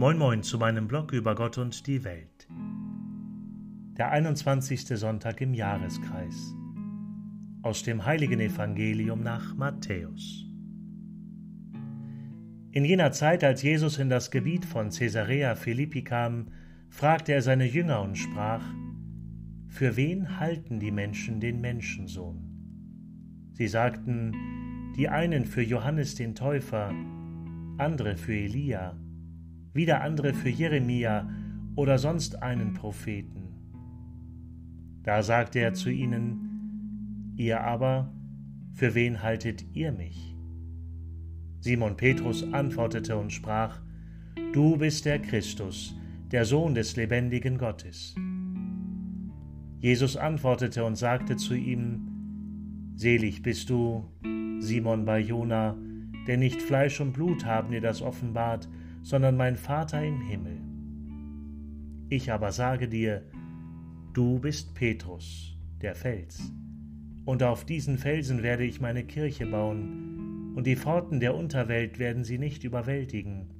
Moin Moin zu meinem Blog über Gott und die Welt. Der 21. Sonntag im Jahreskreis. Aus dem heiligen Evangelium nach Matthäus. In jener Zeit, als Jesus in das Gebiet von Caesarea Philippi kam, fragte er seine Jünger und sprach: Für wen halten die Menschen den Menschensohn? Sie sagten, die einen für Johannes den Täufer, andere für Elia wieder andere für Jeremia oder sonst einen Propheten. Da sagte er zu ihnen, Ihr aber, für wen haltet ihr mich? Simon Petrus antwortete und sprach, Du bist der Christus, der Sohn des lebendigen Gottes. Jesus antwortete und sagte zu ihm, Selig bist du, Simon Barjona, denn nicht Fleisch und Blut haben dir das offenbart, sondern mein Vater im Himmel. Ich aber sage dir, du bist Petrus, der Fels, und auf diesen Felsen werde ich meine Kirche bauen, und die Pforten der Unterwelt werden sie nicht überwältigen.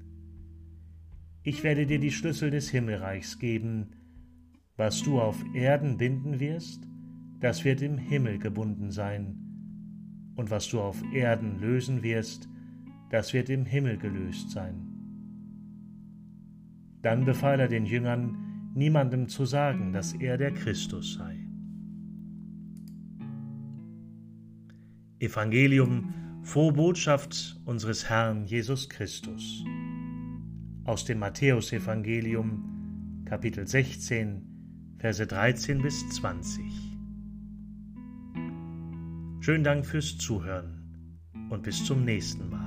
Ich werde dir die Schlüssel des Himmelreichs geben, was du auf Erden binden wirst, das wird im Himmel gebunden sein, und was du auf Erden lösen wirst, das wird im Himmel gelöst sein. Dann befahl er den Jüngern, niemandem zu sagen, dass er der Christus sei. Evangelium, frohe Botschaft unseres Herrn Jesus Christus. Aus dem Matthäusevangelium, Kapitel 16, Verse 13 bis 20. Schönen Dank fürs Zuhören und bis zum nächsten Mal.